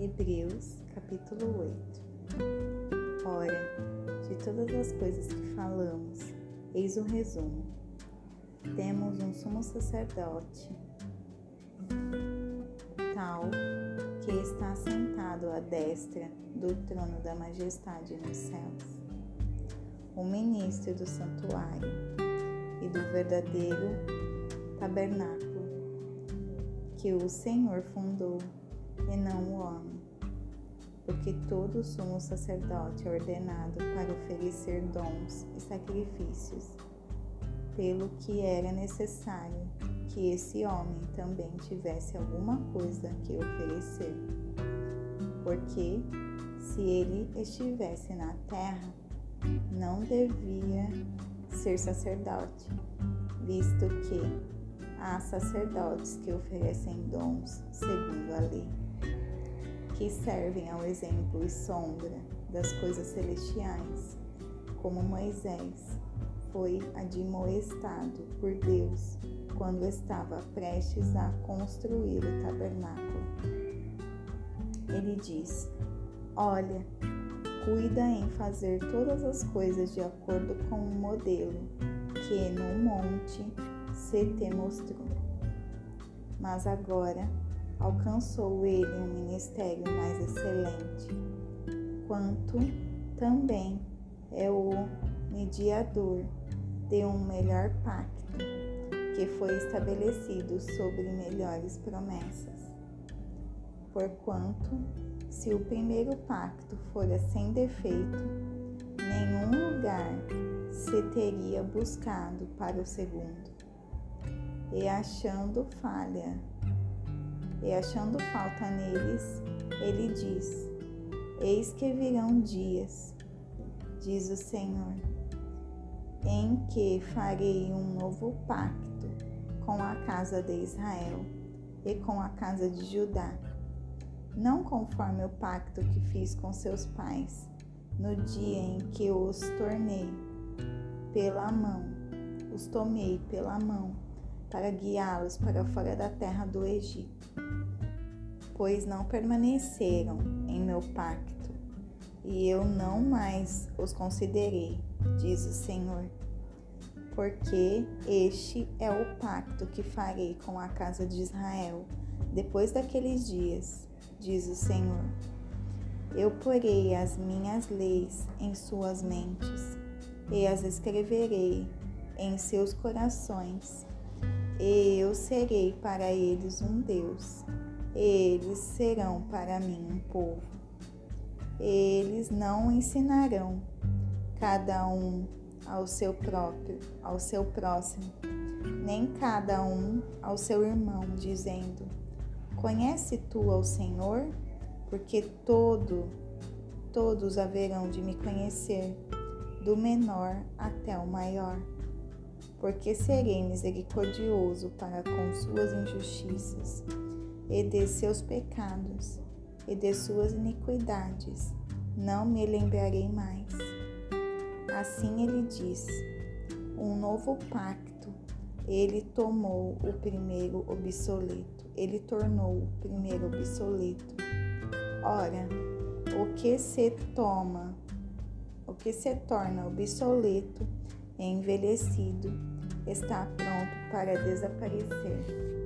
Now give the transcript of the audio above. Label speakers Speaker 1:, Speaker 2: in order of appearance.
Speaker 1: Hebreus, capítulo 8. Ora, de todas as coisas que falamos, eis o um resumo. Temos um sumo sacerdote, tal que está sentado à destra do trono da majestade nos céus, o ministro do santuário e do verdadeiro tabernáculo que o Senhor fundou e não o homem porque todo sumo sacerdote é ordenado para oferecer dons e sacrifícios, pelo que era necessário que esse homem também tivesse alguma coisa que oferecer. Porque se ele estivesse na terra, não devia ser sacerdote, visto que há sacerdotes que oferecem dons segundo a lei que servem ao exemplo e sombra das coisas celestiais, como Moisés foi admoestado por Deus quando estava prestes a construir o tabernáculo. Ele diz: Olha, cuida em fazer todas as coisas de acordo com o modelo que no monte se te mostrou. Mas agora alcançou ele um ministério mais excelente, quanto também é o mediador de um melhor pacto, que foi estabelecido sobre melhores promessas. Porquanto, se o primeiro pacto fora sem defeito, nenhum lugar se teria buscado para o segundo. E achando falha e achando falta neles, ele diz: Eis que virão dias, diz o Senhor, em que farei um novo pacto com a casa de Israel e com a casa de Judá, não conforme o pacto que fiz com seus pais no dia em que os tornei pela mão, os tomei pela mão para guiá-los para fora da terra do Egito pois não permaneceram em meu pacto, e eu não mais os considerei, diz o Senhor. Porque este é o pacto que farei com a casa de Israel depois daqueles dias, diz o Senhor. Eu porei as minhas leis em suas mentes e as escreverei em seus corações, e eu serei para eles um Deus eles serão para mim um povo. Eles não ensinarão cada um ao seu próprio, ao seu próximo, nem cada um ao seu irmão, dizendo: Conhece tu ao Senhor? Porque todo, todos haverão de me conhecer, do menor até o maior. Porque serei misericordioso para com suas injustiças e de seus pecados e de suas iniquidades não me lembrarei mais. Assim ele diz: um novo pacto, ele tomou o primeiro obsoleto, ele tornou o primeiro obsoleto. Ora, o que se toma, o que se torna obsoleto envelhecido, está pronto para desaparecer.